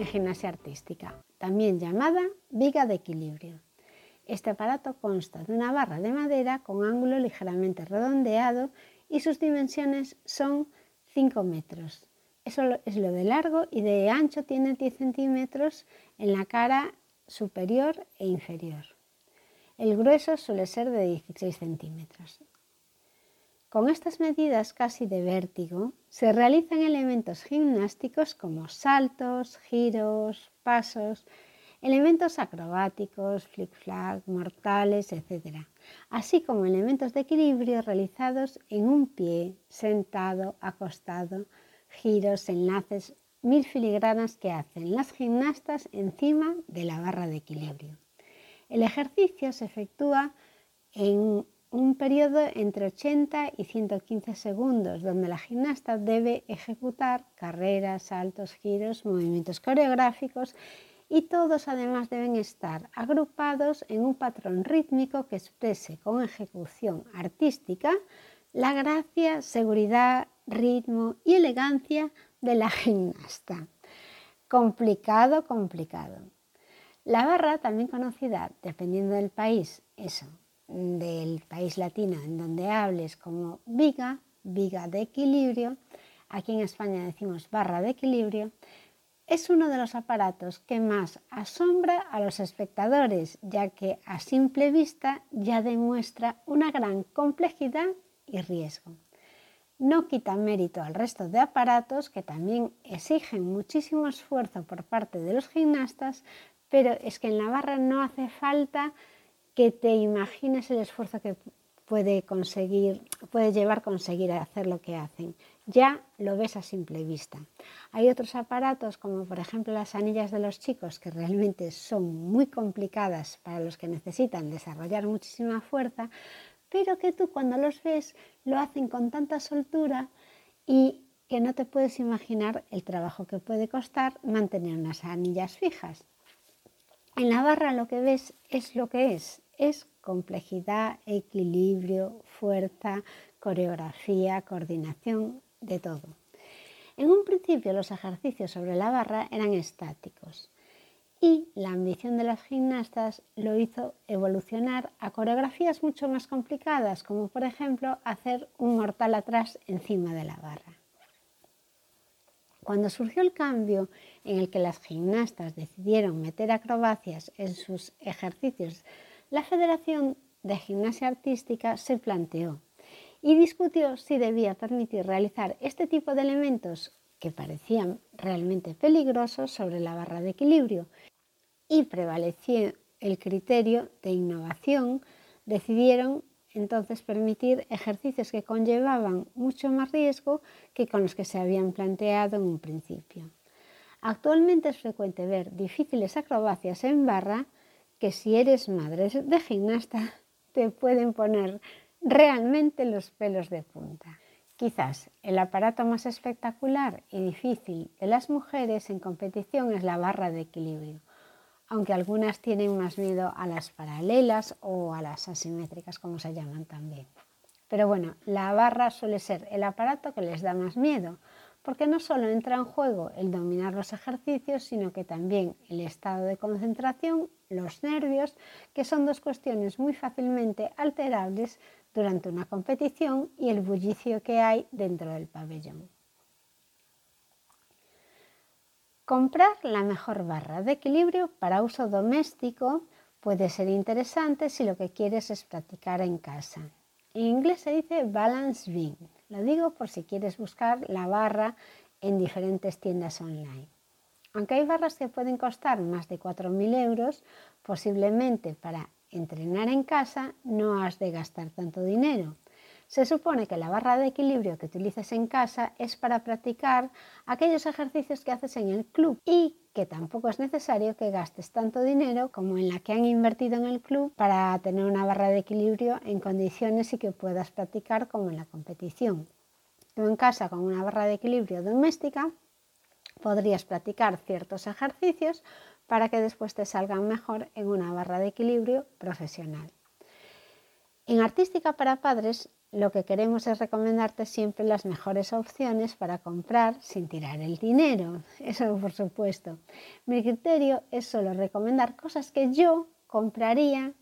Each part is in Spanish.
en gimnasia artística, también llamada viga de equilibrio. Este aparato consta de una barra de madera con ángulo ligeramente redondeado y sus dimensiones son 5 metros. Eso es lo de largo y de ancho tiene 10 centímetros en la cara superior e inferior. El grueso suele ser de 16 centímetros. Con estas medidas casi de vértigo se realizan elementos gimnásticos como saltos, giros, pasos, elementos acrobáticos, flick-flack, mortales, etc. Así como elementos de equilibrio realizados en un pie, sentado, acostado, giros, enlaces, mil filigranas que hacen las gimnastas encima de la barra de equilibrio. El ejercicio se efectúa en un periodo entre 80 y 115 segundos, donde la gimnasta debe ejecutar carreras, saltos, giros, movimientos coreográficos y todos además deben estar agrupados en un patrón rítmico que exprese con ejecución artística la gracia, seguridad, ritmo y elegancia de la gimnasta. Complicado, complicado. La barra, también conocida, dependiendo del país, eso, del país latino en donde hables como viga, viga de equilibrio, aquí en España decimos barra de equilibrio, es uno de los aparatos que más asombra a los espectadores, ya que a simple vista ya demuestra una gran complejidad y riesgo. No quita mérito al resto de aparatos que también exigen muchísimo esfuerzo por parte de los gimnastas, pero es que en la barra no hace falta que te imagines el esfuerzo que puede conseguir, puede llevar conseguir hacer lo que hacen. Ya lo ves a simple vista. Hay otros aparatos, como por ejemplo las anillas de los chicos, que realmente son muy complicadas para los que necesitan desarrollar muchísima fuerza, pero que tú cuando los ves lo hacen con tanta soltura y que no te puedes imaginar el trabajo que puede costar mantener unas anillas fijas. En la barra lo que ves es lo que es, es complejidad, equilibrio, fuerza, coreografía, coordinación, de todo. En un principio los ejercicios sobre la barra eran estáticos y la ambición de las gimnastas lo hizo evolucionar a coreografías mucho más complicadas, como por ejemplo hacer un mortal atrás encima de la barra. Cuando surgió el cambio en el que las gimnastas decidieron meter acrobacias en sus ejercicios la Federación de Gimnasia Artística se planteó y discutió si debía permitir realizar este tipo de elementos que parecían realmente peligrosos sobre la barra de equilibrio y prevaleció el criterio de innovación, decidieron entonces permitir ejercicios que conllevaban mucho más riesgo que con los que se habían planteado en un principio. Actualmente es frecuente ver difíciles acrobacias en barra que si eres madre de gimnasta te pueden poner realmente los pelos de punta. Quizás el aparato más espectacular y difícil de las mujeres en competición es la barra de equilibrio, aunque algunas tienen más miedo a las paralelas o a las asimétricas como se llaman también. Pero bueno, la barra suele ser el aparato que les da más miedo, porque no solo entra en juego el dominar los ejercicios, sino que también el estado de concentración, los nervios, que son dos cuestiones muy fácilmente alterables durante una competición y el bullicio que hay dentro del pabellón. Comprar la mejor barra de equilibrio para uso doméstico puede ser interesante si lo que quieres es practicar en casa. En inglés se dice balance beam. Lo digo por si quieres buscar la barra en diferentes tiendas online. Aunque hay barras que pueden costar más de 4.000 euros, posiblemente para entrenar en casa no has de gastar tanto dinero. Se supone que la barra de equilibrio que utilices en casa es para practicar aquellos ejercicios que haces en el club y que tampoco es necesario que gastes tanto dinero como en la que han invertido en el club para tener una barra de equilibrio en condiciones y que puedas practicar como en la competición. Tú en casa con una barra de equilibrio doméstica podrías practicar ciertos ejercicios para que después te salgan mejor en una barra de equilibrio profesional. En Artística para Padres lo que queremos es recomendarte siempre las mejores opciones para comprar sin tirar el dinero. Eso por supuesto. Mi criterio es solo recomendar cosas que yo compraría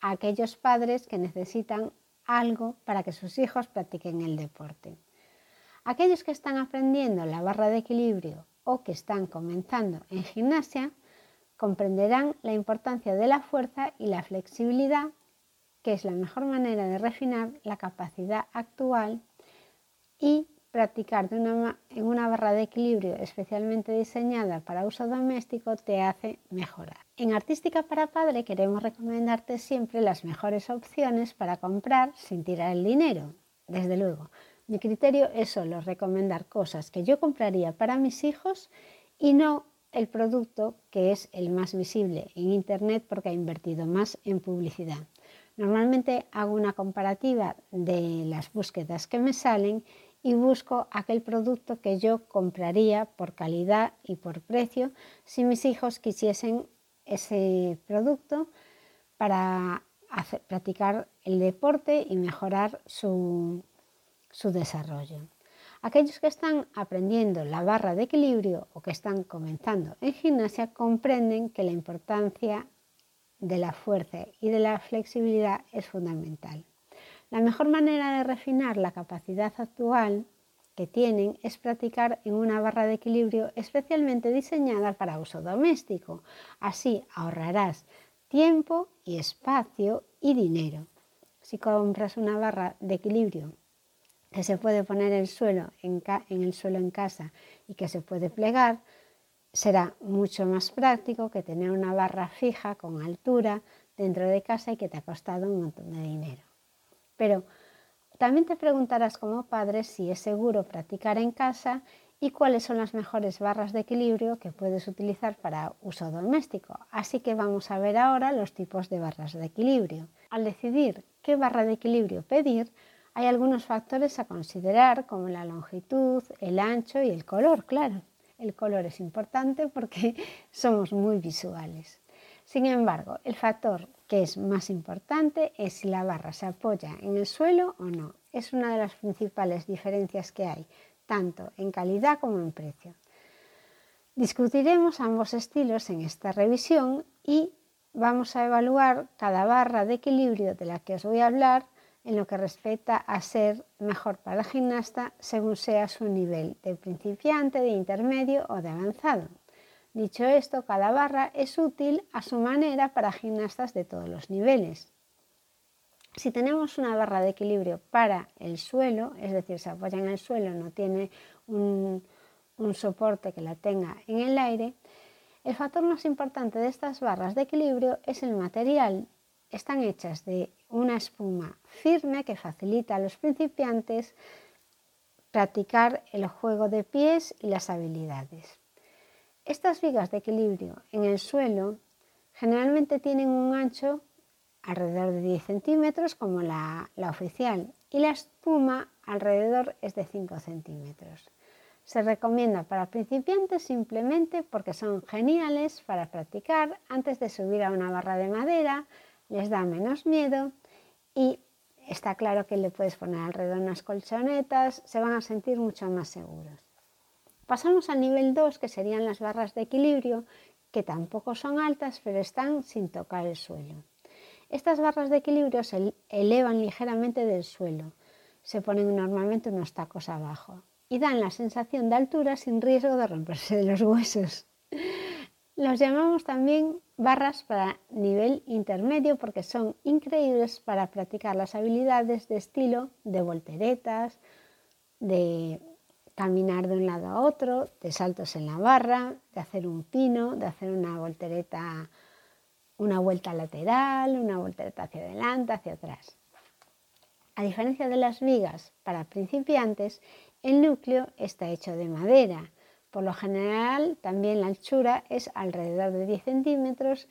a aquellos padres que necesitan algo para que sus hijos practiquen el deporte. Aquellos que están aprendiendo la barra de equilibrio o que están comenzando en gimnasia comprenderán la importancia de la fuerza y la flexibilidad que es la mejor manera de refinar la capacidad actual y practicar en una barra de equilibrio especialmente diseñada para uso doméstico te hace mejorar. En Artística para Padre queremos recomendarte siempre las mejores opciones para comprar sin tirar el dinero. Desde luego, mi criterio es solo recomendar cosas que yo compraría para mis hijos y no el producto que es el más visible en Internet porque ha invertido más en publicidad. Normalmente hago una comparativa de las búsquedas que me salen y busco aquel producto que yo compraría por calidad y por precio si mis hijos quisiesen ese producto para practicar el deporte y mejorar su, su desarrollo. Aquellos que están aprendiendo la barra de equilibrio o que están comenzando en gimnasia comprenden que la importancia de la fuerza y de la flexibilidad es fundamental. La mejor manera de refinar la capacidad actual que tienen es practicar en una barra de equilibrio especialmente diseñada para uso doméstico. Así ahorrarás tiempo y espacio y dinero. Si compras una barra de equilibrio que se puede poner en el suelo en casa y que se puede plegar, será mucho más práctico que tener una barra fija con altura dentro de casa y que te ha costado un montón de dinero. Pero también te preguntarás como padre si es seguro practicar en casa y cuáles son las mejores barras de equilibrio que puedes utilizar para uso doméstico. Así que vamos a ver ahora los tipos de barras de equilibrio. Al decidir qué barra de equilibrio pedir, hay algunos factores a considerar como la longitud, el ancho y el color, claro. El color es importante porque somos muy visuales. Sin embargo, el factor que es más importante es si la barra se apoya en el suelo o no. Es una de las principales diferencias que hay, tanto en calidad como en precio. Discutiremos ambos estilos en esta revisión y vamos a evaluar cada barra de equilibrio de la que os voy a hablar en lo que respecta a ser mejor para el gimnasta según sea su nivel de principiante, de intermedio o de avanzado. Dicho esto, cada barra es útil a su manera para gimnastas de todos los niveles. Si tenemos una barra de equilibrio para el suelo, es decir, se apoya en el suelo, no tiene un, un soporte que la tenga en el aire, el factor más importante de estas barras de equilibrio es el material. Están hechas de una espuma firme que facilita a los principiantes practicar el juego de pies y las habilidades. Estas vigas de equilibrio en el suelo generalmente tienen un ancho alrededor de 10 centímetros como la, la oficial y la espuma alrededor es de 5 centímetros. Se recomienda para principiantes simplemente porque son geniales para practicar antes de subir a una barra de madera, les da menos miedo y está claro que le puedes poner alrededor unas colchonetas, se van a sentir mucho más seguros. Pasamos al nivel 2, que serían las barras de equilibrio, que tampoco son altas, pero están sin tocar el suelo. Estas barras de equilibrio se elevan ligeramente del suelo, se ponen normalmente unos tacos abajo y dan la sensación de altura sin riesgo de romperse de los huesos. Los llamamos también barras para nivel intermedio porque son increíbles para practicar las habilidades de estilo de volteretas, de caminar de un lado a otro, de saltos en la barra, de hacer un pino, de hacer una voltereta, una vuelta lateral, una voltereta hacia adelante, hacia atrás. A diferencia de las vigas para principiantes, el núcleo está hecho de madera por lo general, también la anchura es alrededor de 10 centímetros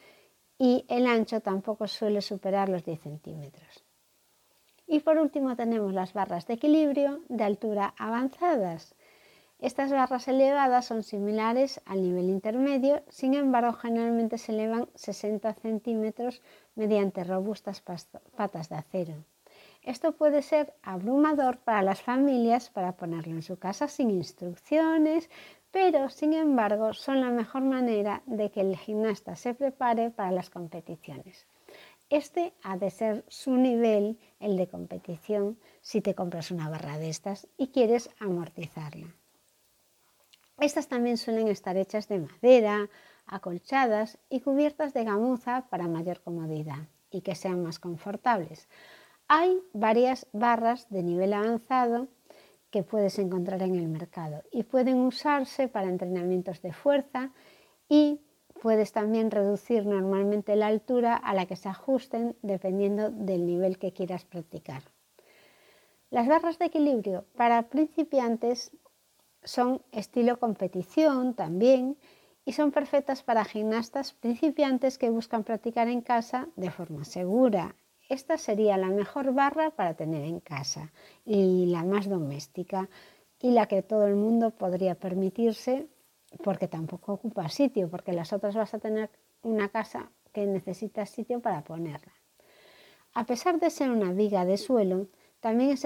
y el ancho tampoco suele superar los 10 centímetros. Y por último tenemos las barras de equilibrio de altura avanzadas. Estas barras elevadas son similares al nivel intermedio, sin embargo generalmente se elevan 60 centímetros mediante robustas patas de acero. Esto puede ser abrumador para las familias para ponerlo en su casa sin instrucciones, pero sin embargo son la mejor manera de que el gimnasta se prepare para las competiciones. Este ha de ser su nivel, el de competición, si te compras una barra de estas y quieres amortizarla. Estas también suelen estar hechas de madera, acolchadas y cubiertas de gamuza para mayor comodidad y que sean más confortables. Hay varias barras de nivel avanzado que puedes encontrar en el mercado y pueden usarse para entrenamientos de fuerza y puedes también reducir normalmente la altura a la que se ajusten dependiendo del nivel que quieras practicar. Las barras de equilibrio para principiantes son estilo competición también y son perfectas para gimnastas principiantes que buscan practicar en casa de forma segura, esta sería la mejor barra para tener en casa y la más doméstica y la que todo el mundo podría permitirse porque tampoco ocupa sitio, porque las otras vas a tener una casa que necesita sitio para ponerla. A pesar de ser una viga de suelo, también es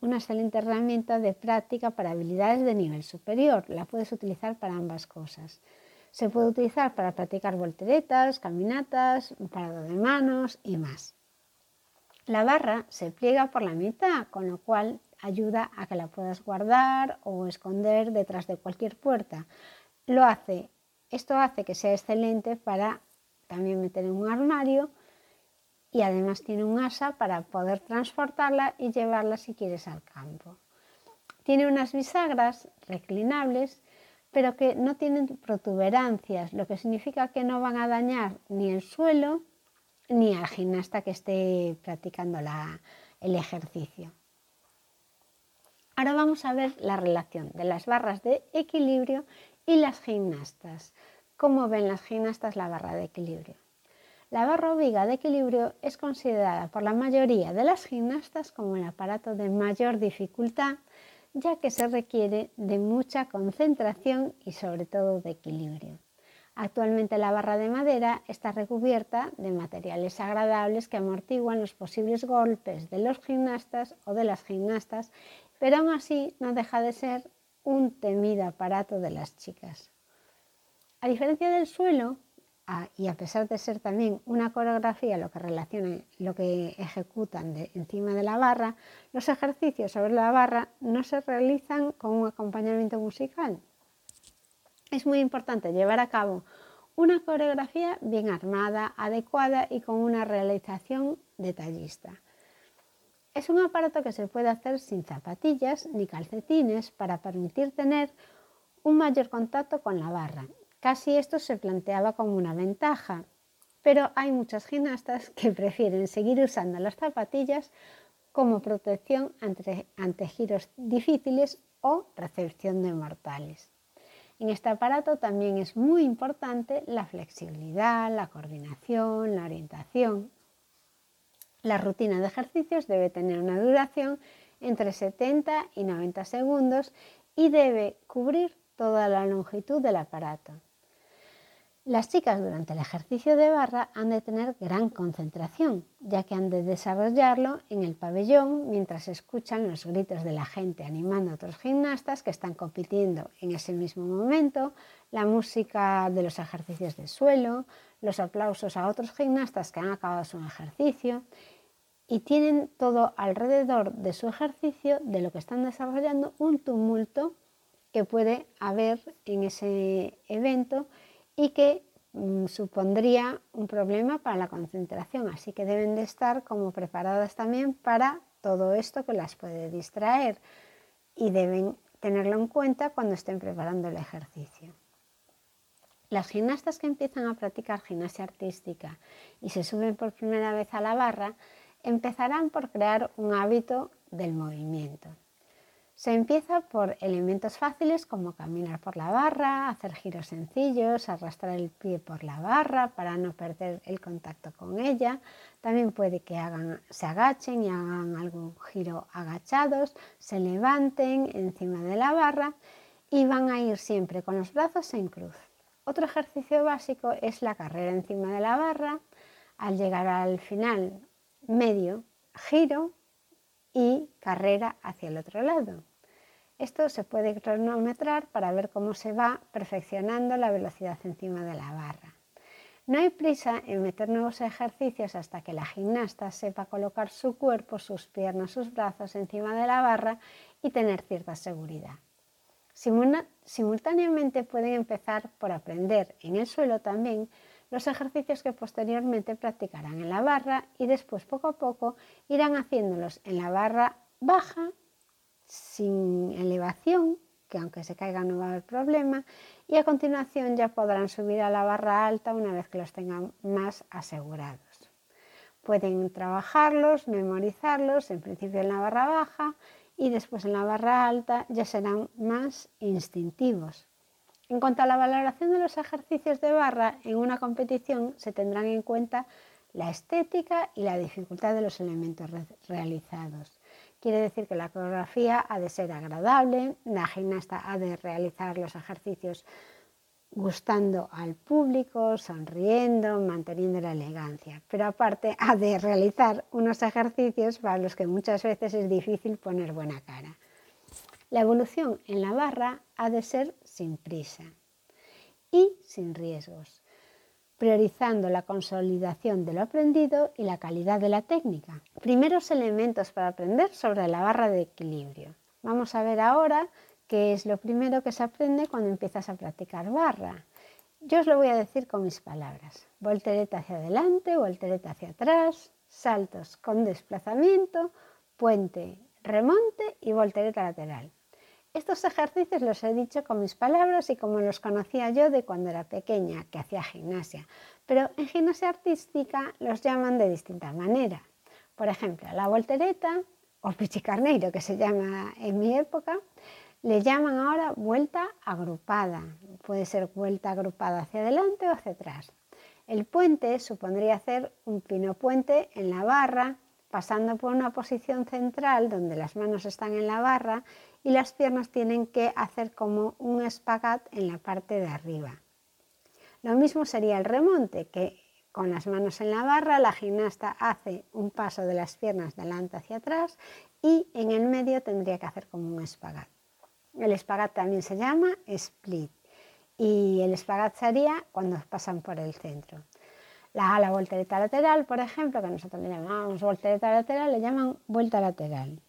una excelente herramienta de práctica para habilidades de nivel superior. La puedes utilizar para ambas cosas. Se puede utilizar para practicar volteretas, caminatas, parado de manos y más. La barra se pliega por la mitad, con lo cual ayuda a que la puedas guardar o esconder detrás de cualquier puerta. Lo hace, esto hace que sea excelente para también meter en un armario y además tiene un asa para poder transportarla y llevarla si quieres al campo. Tiene unas bisagras reclinables, pero que no tienen protuberancias, lo que significa que no van a dañar ni el suelo ni al gimnasta que esté practicando el ejercicio. Ahora vamos a ver la relación de las barras de equilibrio y las gimnastas. ¿Cómo ven las gimnastas la barra de equilibrio? La barra o viga de equilibrio es considerada por la mayoría de las gimnastas como el aparato de mayor dificultad, ya que se requiere de mucha concentración y sobre todo de equilibrio. Actualmente la barra de madera está recubierta de materiales agradables que amortiguan los posibles golpes de los gimnastas o de las gimnastas, pero aún así no deja de ser un temido aparato de las chicas. A diferencia del suelo, y a pesar de ser también una coreografía lo que lo que ejecutan encima de la barra, los ejercicios sobre la barra no se realizan con un acompañamiento musical, es muy importante llevar a cabo una coreografía bien armada, adecuada y con una realización detallista. Es un aparato que se puede hacer sin zapatillas ni calcetines para permitir tener un mayor contacto con la barra. Casi esto se planteaba como una ventaja, pero hay muchas gimnastas que prefieren seguir usando las zapatillas como protección ante, ante giros difíciles o recepción de mortales. En este aparato también es muy importante la flexibilidad, la coordinación, la orientación. La rutina de ejercicios debe tener una duración entre 70 y 90 segundos y debe cubrir toda la longitud del aparato. Las chicas durante el ejercicio de barra han de tener gran concentración, ya que han de desarrollarlo en el pabellón mientras escuchan los gritos de la gente animando a otros gimnastas que están compitiendo en ese mismo momento, la música de los ejercicios de suelo, los aplausos a otros gimnastas que han acabado su ejercicio y tienen todo alrededor de su ejercicio, de lo que están desarrollando, un tumulto que puede haber en ese evento y que mm, supondría un problema para la concentración, así que deben de estar como preparadas también para todo esto que las puede distraer y deben tenerlo en cuenta cuando estén preparando el ejercicio. Las gimnastas que empiezan a practicar gimnasia artística y se suben por primera vez a la barra empezarán por crear un hábito del movimiento. Se empieza por elementos fáciles como caminar por la barra, hacer giros sencillos, arrastrar el pie por la barra para no perder el contacto con ella. También puede que se agachen y hagan algún giro agachados, se levanten encima de la barra y van a ir siempre con los brazos en cruz. Otro ejercicio básico es la carrera encima de la barra. Al llegar al final medio, giro y carrera hacia el otro lado. Esto se puede cronometrar para ver cómo se va perfeccionando la velocidad encima de la barra. No hay prisa en meter nuevos ejercicios hasta que la gimnasta sepa colocar su cuerpo, sus piernas, sus brazos encima de la barra y tener cierta seguridad. Simultáneamente pueden empezar por aprender en el suelo también los ejercicios que posteriormente practicarán en la barra y después poco a poco irán haciéndolos en la barra baja sin elevación, que aunque se caiga no va a haber problema, y a continuación ya podrán subir a la barra alta una vez que los tengan más asegurados. Pueden trabajarlos, memorizarlos, en principio en la barra baja y después en la barra alta ya serán más instintivos. En cuanto a la valoración de los ejercicios de barra en una competición, se tendrán en cuenta la estética y la dificultad de los elementos realizados. Quiere decir que la coreografía ha de ser agradable, la gimnasta ha de realizar los ejercicios gustando al público, sonriendo, manteniendo la elegancia. Pero aparte ha de realizar unos ejercicios para los que muchas veces es difícil poner buena cara. La evolución en la barra ha de ser sin prisa y sin riesgos priorizando la consolidación de lo aprendido y la calidad de la técnica. Primeros elementos para aprender sobre la barra de equilibrio. Vamos a ver ahora qué es lo primero que se aprende cuando empiezas a practicar barra. Yo os lo voy a decir con mis palabras. Voltereta hacia adelante, voltereta hacia atrás, saltos con desplazamiento, puente, remonte y voltereta lateral. Estos ejercicios los he dicho con mis palabras y como los conocía yo de cuando era pequeña, que hacía gimnasia, pero en gimnasia artística los llaman de distintas maneras. Por ejemplo, la voltereta o pichicarneiro, que se llama en mi época, le llaman ahora vuelta agrupada. Puede ser vuelta agrupada hacia adelante o hacia atrás. El puente supondría hacer un pino puente en la barra, pasando por una posición central donde las manos están en la barra y las piernas tienen que hacer como un espagat en la parte de arriba. Lo mismo sería el remonte, que con las manos en la barra la gimnasta hace un paso de las piernas delante hacia atrás y en el medio tendría que hacer como un espagat. El espagat también se llama split y el espagat sería cuando pasan por el centro. La ala voltereta lateral, por ejemplo, que nosotros le llamamos voltereta lateral, le llaman vuelta lateral.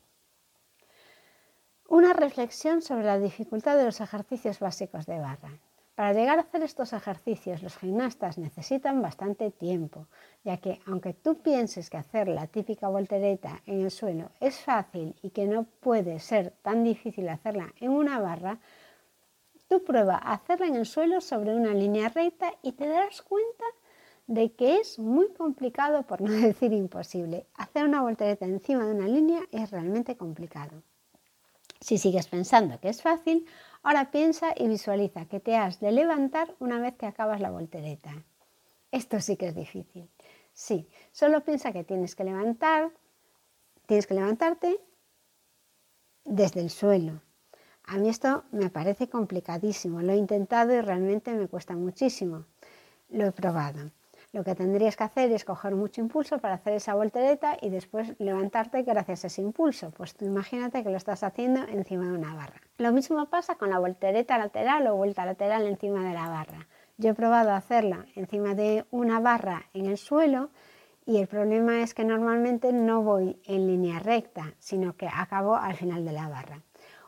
Una reflexión sobre la dificultad de los ejercicios básicos de barra. Para llegar a hacer estos ejercicios los gimnastas necesitan bastante tiempo, ya que aunque tú pienses que hacer la típica voltereta en el suelo es fácil y que no puede ser tan difícil hacerla en una barra, tú prueba a hacerla en el suelo sobre una línea recta y te darás cuenta de que es muy complicado, por no decir imposible. Hacer una voltereta encima de una línea es realmente complicado. Si sigues pensando que es fácil, ahora piensa y visualiza que te has de levantar una vez que acabas la voltereta. Esto sí que es difícil. Sí, solo piensa que tienes que levantar, tienes que levantarte desde el suelo. A mí esto me parece complicadísimo. Lo he intentado y realmente me cuesta muchísimo. Lo he probado. Lo que tendrías que hacer es coger mucho impulso para hacer esa voltereta y después levantarte gracias a ese impulso. Pues tú imagínate que lo estás haciendo encima de una barra. Lo mismo pasa con la voltereta lateral o vuelta lateral encima de la barra. Yo he probado hacerla encima de una barra en el suelo y el problema es que normalmente no voy en línea recta, sino que acabo al final de la barra.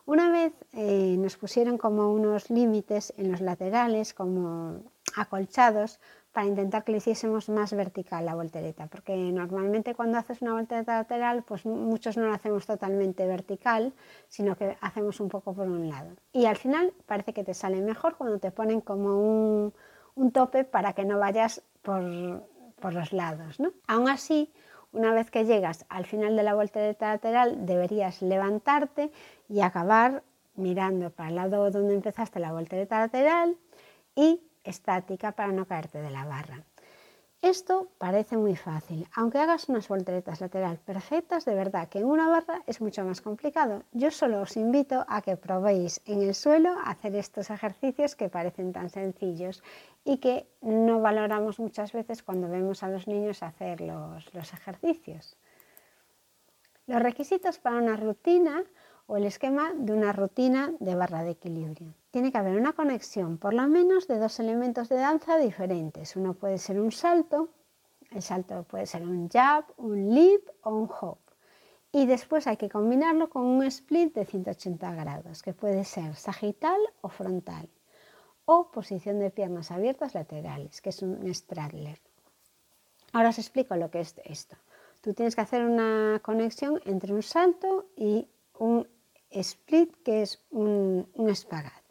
Una vez eh, nos pusieron como unos límites en los laterales, como acolchados para intentar que le hiciésemos más vertical la voltereta, porque normalmente cuando haces una voltereta lateral, pues muchos no la hacemos totalmente vertical, sino que hacemos un poco por un lado. Y al final parece que te sale mejor cuando te ponen como un, tope para que no vayas por, los lados. Aún así, una vez que llegas al final de la voltereta lateral, deberías levantarte y acabar mirando para el lado donde empezaste la voltereta lateral y estática para no caerte de la barra. Esto parece muy fácil, aunque hagas unas volteretas lateral perfectas, de verdad que en una barra es mucho más complicado. Yo solo os invito a que probéis en el suelo hacer estos ejercicios que parecen tan sencillos y que no valoramos muchas veces cuando vemos a los niños hacer los, los ejercicios. Los requisitos para una rutina o el esquema de una rutina de barra de equilibrio. Tiene que haber una conexión por lo menos de dos elementos de danza diferentes. Uno puede ser un salto, el salto puede ser un jab, un leap o un hop. Y después hay que combinarlo con un split de 180 grados, que puede ser sagital o frontal, o posición de piernas abiertas laterales, que es un straddler. Ahora os explico lo que es esto. Tú tienes que hacer una conexión entre un salto y un split, que es un, espagat.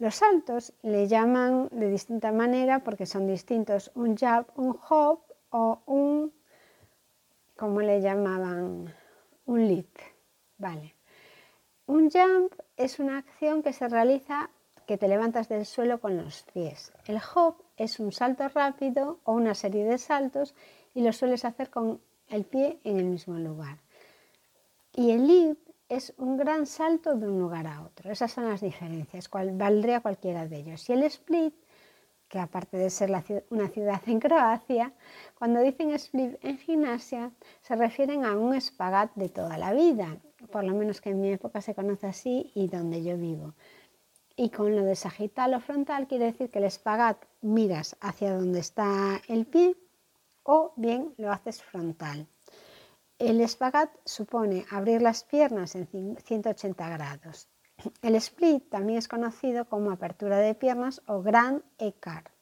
Los saltos le llaman de distinta manera porque son distintos un jab, un hop o un, como le llamaban, un leap. Vale. Un jump es una acción que se realiza que te levantas del suelo con los pies. El hop es un salto rápido o una serie de saltos y lo sueles hacer con el pie en el mismo lugar. Y el leap es un gran salto de un lugar a otro. Esas son las diferencias, cual, valdría cualquiera de ellos. Y el split, que aparte de ser una ciudad en Croacia, cuando dicen split en gimnasia se refieren a un espagat de toda la vida, por lo menos que en mi época se conoce así y donde yo vivo. Y con lo de sagital o frontal quiere decir que el espagat miras hacia donde está el pie o bien lo haces frontal. El espagat supone abrir las piernas en 180 grados. El split también es conocido como apertura de piernas o grand écart.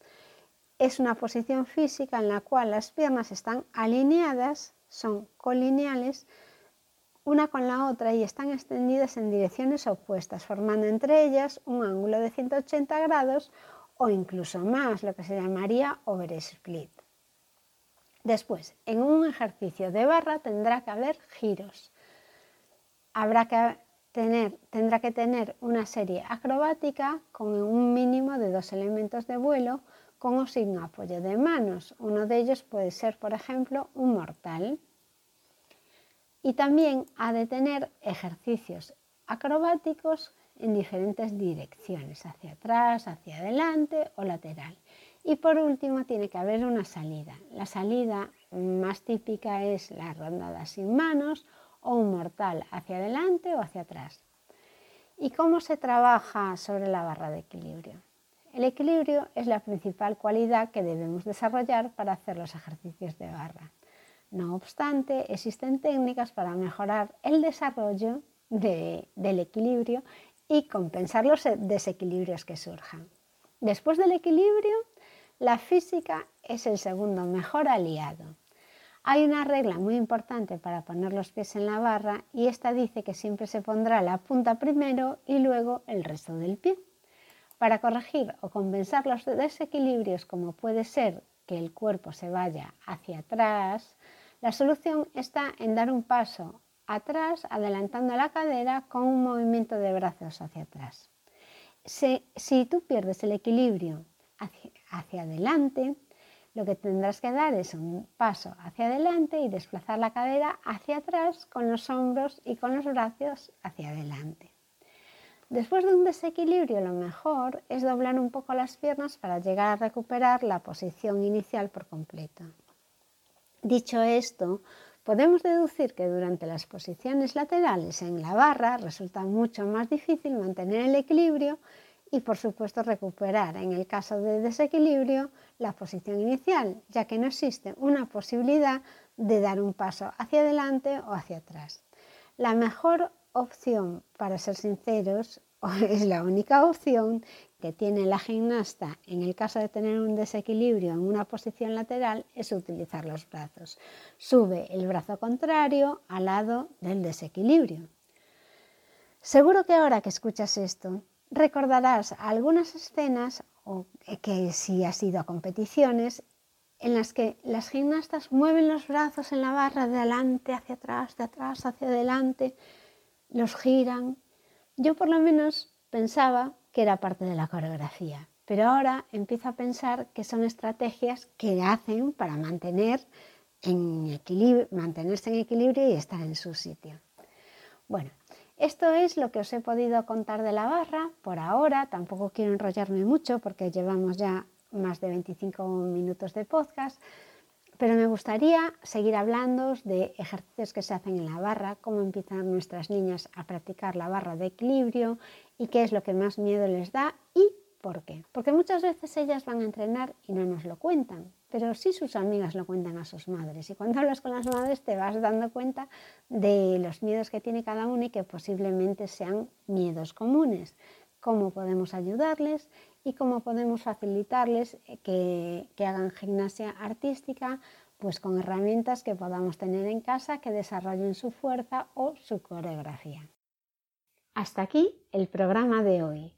Es una posición física en la cual las piernas están alineadas, son colineales, una con la otra y están extendidas en direcciones opuestas, formando entre ellas un ángulo de 180 grados o incluso más, lo que se llamaría oversplit. Después, en un ejercicio de barra tendrá que haber giros. Habrá que tener, tendrá que tener una serie acrobática con un mínimo de dos elementos de vuelo con o sin apoyo de manos. Uno de ellos puede ser, por ejemplo, un mortal. Y también ha de tener ejercicios acrobáticos en diferentes direcciones, hacia atrás, hacia adelante o lateral. Y por último tiene que haber una salida. La salida más típica es la rondada sin manos o un mortal hacia adelante o hacia atrás. ¿Y cómo se trabaja sobre la barra de equilibrio? El equilibrio es la principal cualidad que debemos desarrollar para hacer los ejercicios de barra. No obstante, existen técnicas para mejorar el desarrollo del equilibrio y compensar los desequilibrios que surjan. Después del equilibrio la física es el segundo mejor aliado. Hay una regla muy importante para poner los pies en la barra y esta dice que siempre se pondrá la punta primero y luego el resto del pie. Para corregir o compensar los desequilibrios como puede ser que el cuerpo se vaya hacia atrás, la solución está en dar un paso atrás adelantando la cadera con un movimiento de brazos hacia atrás. Si, tú pierdes el equilibrio hacia adelante, lo que tendrás que dar es un paso hacia adelante y desplazar la cadera hacia atrás con los hombros y con los brazos hacia adelante. Después de un desequilibrio, lo mejor es doblar un poco las piernas para llegar a recuperar la posición inicial por completo. Dicho esto, podemos deducir que durante las posiciones laterales en la barra resulta mucho más difícil mantener el equilibrio y por supuesto recuperar en el caso de desequilibrio la posición inicial, ya que no existe una posibilidad de dar un paso hacia adelante o hacia atrás. La mejor opción, para ser sinceros, es la única opción que tiene la gimnasta en el caso de tener un desequilibrio en una posición lateral es utilizar los brazos. Sube el brazo contrario al lado del desequilibrio. Seguro que ahora que escuchas esto, recordarás algunas escenas o que si has ido a competiciones en las que las gimnastas mueven los brazos en la barra de adelante hacia atrás, de atrás hacia adelante, los giran. Yo por lo menos pensaba que era parte de la coreografía, pero ahora empiezo a pensar que son estrategias que hacen para mantener en mantenerse en equilibrio y estar en su sitio. Bueno, esto es lo que os he podido contar de la barra por ahora. Tampoco quiero enrollarme mucho porque llevamos ya más de 25 minutos de podcast, pero me gustaría seguir hablando de ejercicios que se hacen en la barra, cómo empiezan nuestras niñas a practicar la barra de equilibrio y qué es lo que más miedo les da y por qué. Porque muchas veces ellas van a entrenar y no nos lo cuentan, pero sí sus amigas lo cuentan a sus madres. Y cuando hablas con las madres te vas dando cuenta de los miedos que tiene cada una y que posiblemente sean miedos comunes cómo podemos ayudarles y cómo podemos facilitarles eh, que, que hagan gimnasia artística pues con herramientas que podamos tener en casa que desarrollen su fuerza o su coreografía. Hasta aquí el programa de hoy.